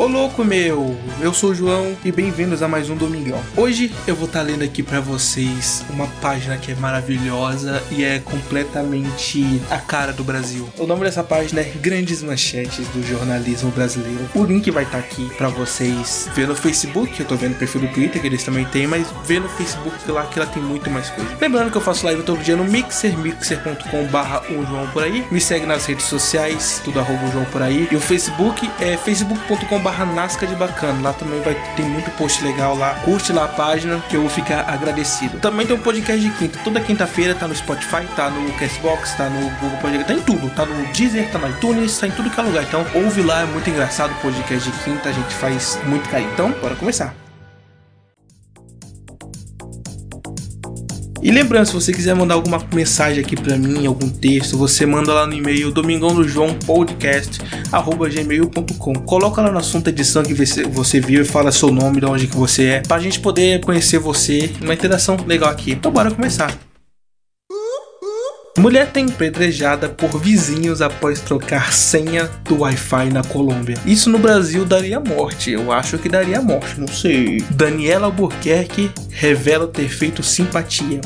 Ô louco meu, eu sou o João e bem-vindos a mais um Domingão. Hoje eu vou estar tá lendo aqui para vocês uma página que é maravilhosa e é completamente a cara do Brasil. O nome dessa página é Grandes Manchetes do Jornalismo Brasileiro. O link vai estar tá aqui para vocês ver no Facebook, eu tô vendo o perfil do Twitter que eles também têm, mas ver no Facebook lá que ela tem muito mais coisa. Lembrando que eu faço live todo dia no Mixer, mixer.com barra João por aí. Me segue nas redes sociais, tudo arroba João por aí. E o Facebook é facebook.com barra Nasca de Bacana. Lá também vai ter muito post legal lá. Curte lá a página que eu vou ficar agradecido. Também tem um podcast de quinta. Toda quinta-feira tá no Spotify, tá no Castbox, tá no Google Podcast, tá em tudo. Tá no Deezer, tá no iTunes, tá em tudo que é lugar. Então ouve lá, é muito engraçado o podcast de quinta. A gente faz muito carinho. Então, bora começar. E lembrando, se você quiser mandar alguma mensagem aqui para mim, algum texto, você manda lá no e-mail domingão do João podcast gmail.com. Coloca lá no assunto edição que você viu e fala seu nome, de onde que você é, pra gente poder conhecer você, uma interação legal aqui. Então bora começar. Mulher tem pedrejada por vizinhos após trocar senha do Wi-Fi na Colômbia. Isso no Brasil daria morte, eu acho que daria morte, não sei. Daniela Albuquerque revela ter feito simpatia.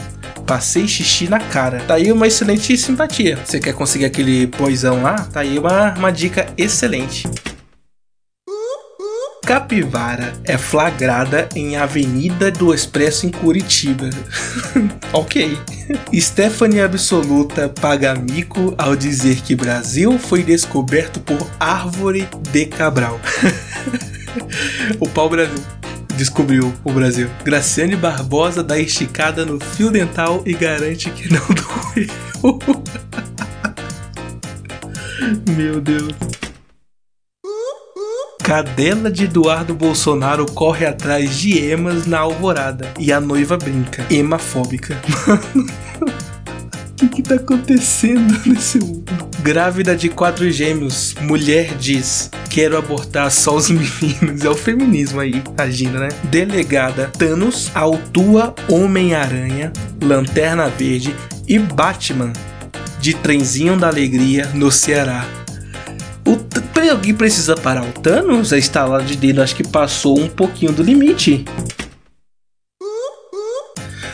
Passei xixi na cara. Tá aí uma excelente simpatia. Você quer conseguir aquele poisão lá? Tá aí uma, uma dica excelente. Capivara é flagrada em Avenida do Expresso em Curitiba. ok. Stephanie Absoluta paga mico ao dizer que Brasil foi descoberto por árvore de Cabral. o pau Brasil descobriu o Brasil. Graciane Barbosa dá esticada no fio dental e garante que não doeu. Meu Deus. Cadela de Eduardo Bolsonaro corre atrás de emas na alvorada e a noiva brinca. Emafóbica. Mano, o que, que tá acontecendo nesse mundo? Grávida de quatro gêmeos, mulher diz: Quero abortar só os meninos. É o feminismo aí agindo, né? Delegada Thanos autua Homem-Aranha, Lanterna Verde e Batman de Trenzinho da Alegria no Ceará. Alguém precisa parar o Thanos? A estalada de dedo acho que passou um pouquinho do limite.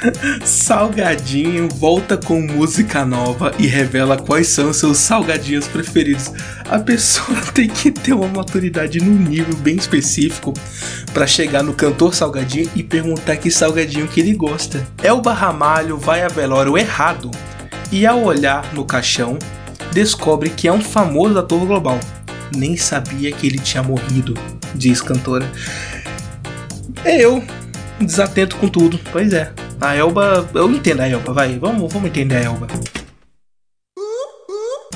Salgadinho volta com música nova e revela quais são seus salgadinhos preferidos. A pessoa tem que ter uma maturidade num nível bem específico para chegar no cantor Salgadinho e perguntar que salgadinho que ele gosta. É o Barramalho vai a velório errado e ao olhar no caixão descobre que é um famoso ator global. Nem sabia que ele tinha morrido, diz cantora. É eu, desatento com tudo. Pois é. A Elba. Eu entendo a Elba, vai. Vamos, vamos entender a Elba.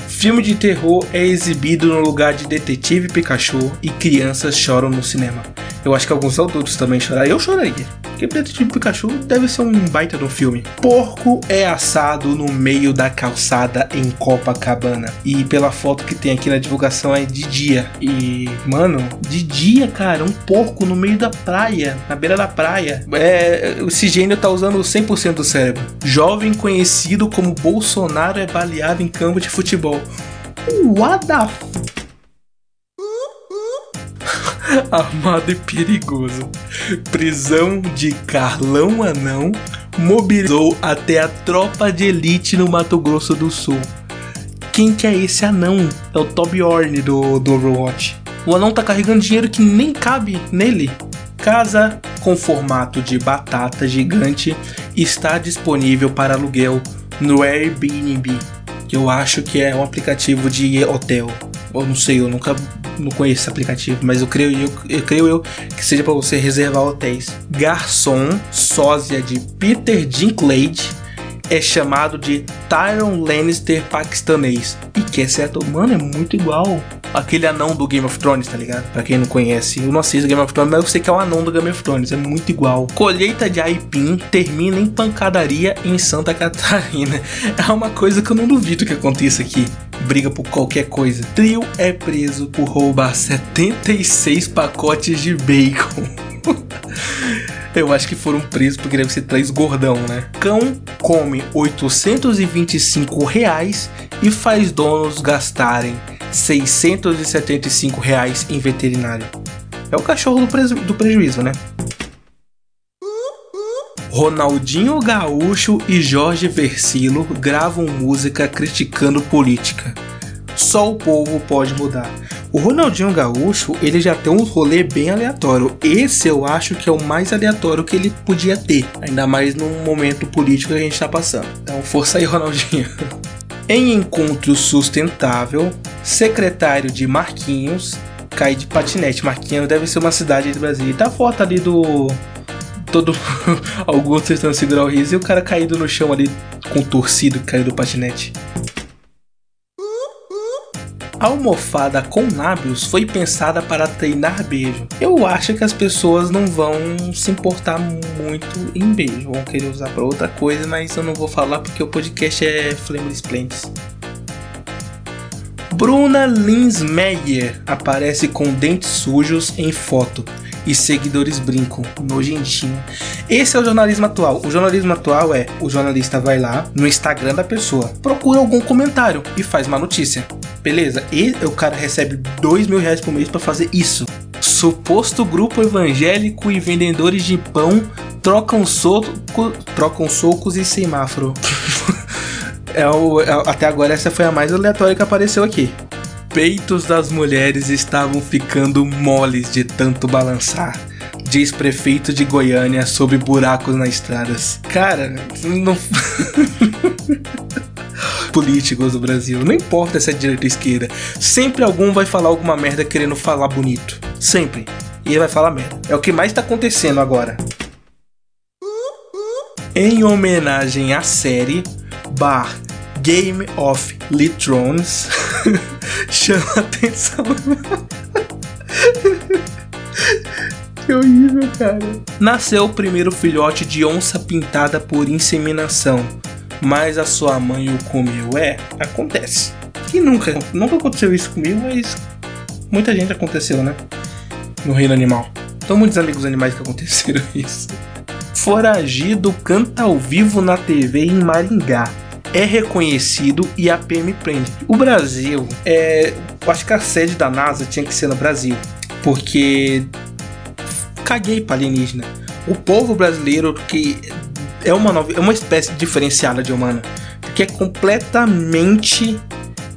Filme de terror é exibido no lugar de Detetive Pikachu e crianças choram no cinema. Eu acho que alguns adultos também choraram. Eu choraria. Porque Detetive Pikachu deve ser um baita do filme. Porco é assado no meio da calçada em Copacabana. E pela foto que tem aqui na divulgação é de dia. E, mano, de dia, cara, um porco no meio da praia, na beira da praia. É, esse gênio tá usando 100% do cérebro. Jovem conhecido como Bolsonaro é baleado em campo de futebol. What the armado e perigoso. Prisão de Carlão Anão mobilizou até a tropa de elite no Mato Grosso do Sul. Quem que é esse anão? É o Torbjorn do, do Overwatch. O anão tá carregando dinheiro que nem cabe nele. Casa com formato de batata gigante está disponível para aluguel no Airbnb, que eu acho que é um aplicativo de hotel. Eu não sei, eu nunca não conheço esse aplicativo, mas eu creio eu, eu creio eu que seja para você reservar hotéis. Garçom, sósia de Peter Dinklage, é chamado de Tyron Lannister paquistanês. E que é certo, mano, é muito igual aquele anão do Game of Thrones, tá ligado? Pra quem não conhece, eu não assisto Game of Thrones, mas eu sei que é o anão do Game of Thrones, é muito igual. Colheita de aipim termina em pancadaria em Santa Catarina. É uma coisa que eu não duvido que aconteça aqui. Briga por qualquer coisa. Trio é preso por roubar 76 pacotes de bacon. Eu acho que foram presos porque deve ser três gordão, né? Cão come 825 reais e faz donos gastarem 675 reais em veterinário. É o cachorro do, preju do prejuízo, né? Ronaldinho Gaúcho e Jorge Versilo gravam música criticando política. Só o povo pode mudar. O Ronaldinho Gaúcho, ele já tem um rolê bem aleatório. Esse eu acho que é o mais aleatório que ele podia ter, ainda mais num momento político que a gente tá passando. Então, força aí, Ronaldinho. em encontro sustentável, secretário de Marquinhos cai de patinete. Marquinhos deve ser uma cidade do Brasil. E tá a foto ali do todo alguns tentando segurar o riso e o cara caído no chão ali contorcido, caindo do patinete. A almofada com lábios foi pensada para treinar beijo. Eu acho que as pessoas não vão se importar muito em beijo, vão querer usar para outra coisa, mas eu não vou falar porque o podcast é Flame Splendid. Bruna Linsmeyer aparece com dentes sujos em foto e seguidores brincam, nojentinho. Esse é o jornalismo atual. O jornalismo atual é o jornalista vai lá no Instagram da pessoa, procura algum comentário e faz uma notícia. Beleza? E o cara recebe dois mil reais por mês para fazer isso. Suposto grupo evangélico e vendedores de pão trocam, trocam socos e semáforo. é o, é, até agora essa foi a mais aleatória que apareceu aqui peitos das mulheres estavam ficando moles de tanto balançar. Diz prefeito de Goiânia sobre buracos nas estradas. Cara, não. Políticos do Brasil, não importa se é direita ou esquerda, sempre algum vai falar alguma merda querendo falar bonito. Sempre. E ele vai falar merda. É o que mais tá acontecendo agora. Em homenagem à série, Bar Game of Thrones chama atenção. que horrível, cara. Nasceu o primeiro filhote de onça pintada por inseminação, mas a sua mãe o comeu. É, acontece. Que nunca, nunca aconteceu isso comigo, mas muita gente aconteceu, né? No reino animal. Então muitos amigos animais que aconteceram isso. Foragido canta ao vivo na TV em Maringá é reconhecido e a PM prende. O Brasil, é, eu acho que a sede da NASA tinha que ser no Brasil, porque caguei para alienígena. O povo brasileiro que é uma nova, é uma espécie diferenciada de humana, que é completamente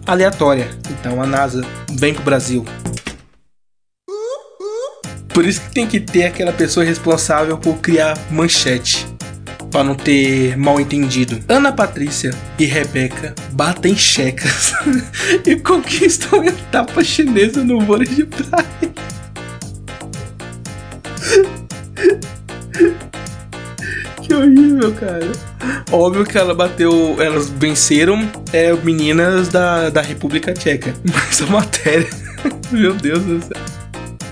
aleatória. Então a NASA vem pro Brasil. Por isso que tem que ter aquela pessoa responsável por criar manchete para não ter mal entendido. Ana Patrícia e Rebeca batem checas e conquistam a etapa chinesa no vôlei de praia. que horrível, cara. Óbvio que ela bateu, elas venceram é, meninas da, da República Tcheca. Mas a matéria, meu Deus do céu.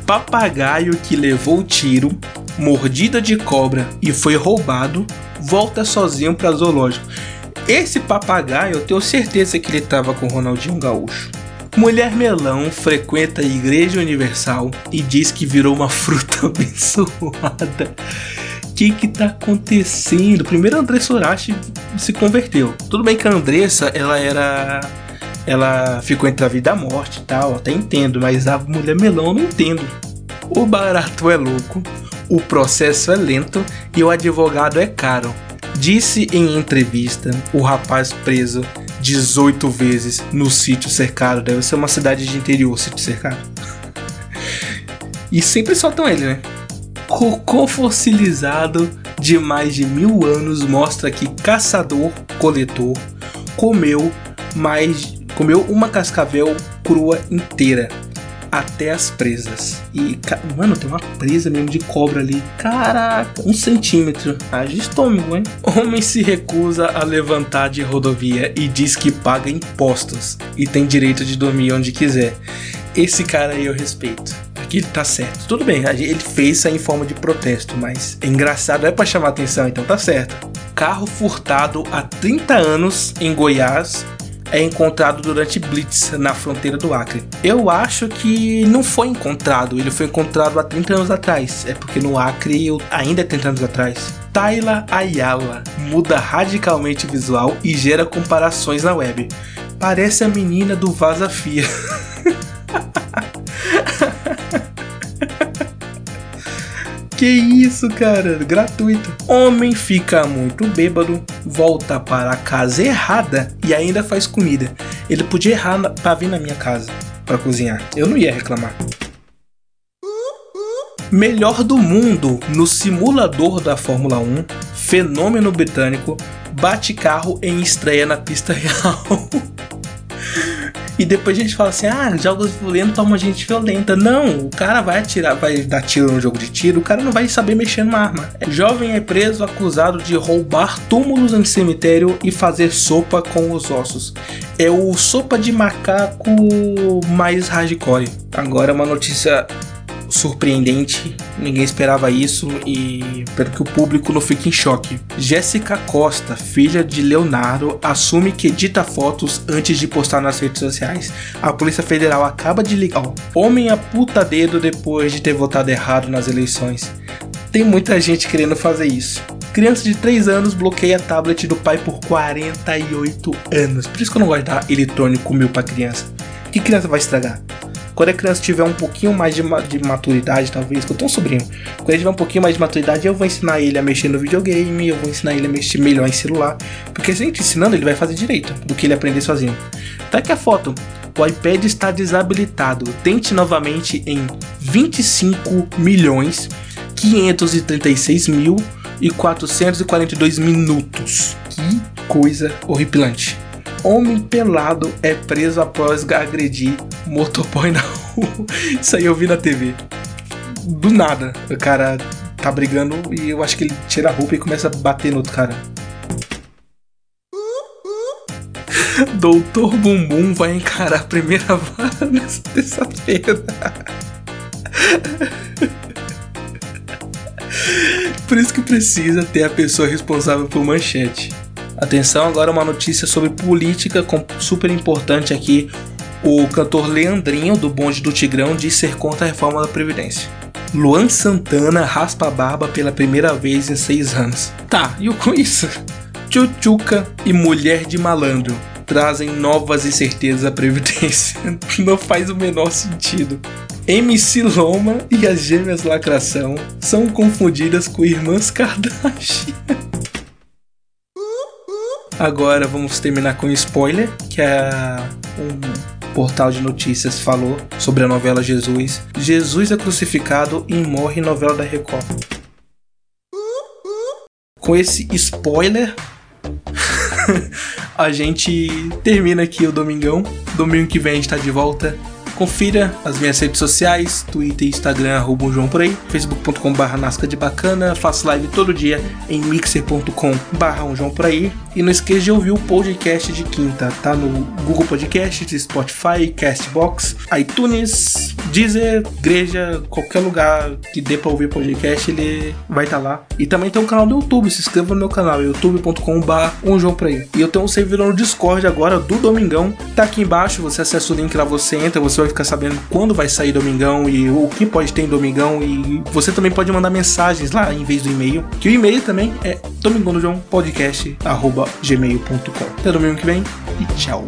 Papagaio que levou tiro, mordida de cobra e foi roubado volta sozinho para zoológico. Esse papagaio, eu tenho certeza que ele tava com Ronaldinho Gaúcho. Mulher melão frequenta a Igreja Universal e diz que virou uma fruta abençoada. O que que tá acontecendo? Primeiro Andressa Urashi se converteu. Tudo bem que a Andressa, ela era ela ficou entre a vida e a morte e tal, até entendo, mas a mulher melão eu não entendo. O barato é louco, o processo é lento e o advogado é caro. Disse em entrevista o rapaz preso 18 vezes no sítio cercado. Deve ser uma cidade de interior, sítio cercado. e sempre soltam ele, né? Cocô fossilizado de mais de mil anos mostra que caçador-coletor comeu mais comeu uma cascavel crua inteira até as presas. E, mano, tem uma presa mesmo de cobra ali. Caraca, um centímetro. Haja estômago, hein? Homem se recusa a levantar de rodovia e diz que paga impostos e tem direito de dormir onde quiser. Esse cara aí eu respeito. Aqui tá certo. Tudo bem, ele fez isso em forma de protesto, mas é engraçado, é para chamar atenção, então tá certo. Carro furtado há 30 anos em Goiás é encontrado durante Blitz na fronteira do Acre. Eu acho que não foi encontrado, ele foi encontrado há 30 anos atrás. É porque no Acre ainda é 30 anos atrás. Tayla Ayala muda radicalmente o visual e gera comparações na web. Parece a menina do Vaza Fia. Que isso, cara? Gratuito. Homem fica muito bêbado, volta para a casa errada e ainda faz comida. Ele podia errar na, pra vir na minha casa para cozinhar. Eu não ia reclamar. Melhor do mundo no simulador da Fórmula 1, fenômeno britânico, bate carro em estreia na pista real. E depois a gente fala assim: ah, jogos violentos toma gente violenta. Não, o cara vai atirar, vai dar tiro no jogo de tiro, o cara não vai saber mexer numa arma. Jovem é preso acusado de roubar túmulos em cemitério e fazer sopa com os ossos. É o sopa de macaco mais hardcore. Agora uma notícia surpreendente, ninguém esperava isso e espero que o público não fique em choque. Jéssica Costa, filha de Leonardo, assume que edita fotos antes de postar nas redes sociais. A Polícia Federal acaba de ligar. Homem a puta dedo depois de ter votado errado nas eleições. Tem muita gente querendo fazer isso. Criança de 3 anos bloqueia tablet do pai por 48 anos. Por isso que eu não gosto de dar eletrônico meu pra criança. Que criança vai estragar? Quando a criança tiver um pouquinho mais de, de maturidade, talvez, que eu tenho um sobrinho, quando ele tiver um pouquinho mais de maturidade, eu vou ensinar ele a mexer no videogame, eu vou ensinar ele a mexer melhor em celular, porque se a gente ensinando, ele vai fazer direito do que ele aprender sozinho. Tá aqui a foto. O iPad está desabilitado. Tente novamente em 25 milhões 536 mil e 442 minutos. Que coisa horripilante. Homem pelado é preso após agredir motoboy na rua. Isso aí eu vi na TV. Do nada, o cara tá brigando e eu acho que ele tira a roupa e começa a bater no outro cara. Doutor Bumbum vai encarar a primeira vara nessa terça-feira. Por isso que precisa ter a pessoa responsável por manchete. Atenção, agora uma notícia sobre política super importante aqui. O cantor Leandrinho, do Bonde do Tigrão, diz ser contra a reforma da Previdência. Luan Santana raspa a barba pela primeira vez em seis anos. Tá, e o com isso? Tchutchuca e Mulher de Malandro trazem novas incertezas à Previdência. Não faz o menor sentido. MC Loma e as gêmeas Lacração são confundidas com irmãs Kardashian. Agora vamos terminar com um spoiler, que é um portal de notícias falou sobre a novela Jesus. Jesus é crucificado e morre novela da Record. Com esse spoiler, a gente termina aqui o Domingão. Domingo que vem a gente tá de volta Confira as minhas redes sociais, Twitter Instagram, arroba João por aí, facebook.com barra Nasca de Bacana, faço live todo dia em mixer.com barra João por aí. E não esqueça de ouvir o podcast de quinta, tá no Google Podcast, Spotify, Castbox, iTunes, Deezer, igreja, qualquer lugar que dê pra ouvir podcast, ele vai estar tá lá. E também tem um canal do YouTube, se inscreva no meu canal, youtube.com barra João por aí. E eu tenho um servidor no Discord agora do Domingão, tá aqui embaixo, você acessa o link lá, você entra, você vai ficar sabendo quando vai sair Domingão e o que pode ter em Domingão. E você também pode mandar mensagens lá em vez do e-mail. Que o e-mail também é domingão Podcast, arroba gmail.com. Até domingo que vem e tchau.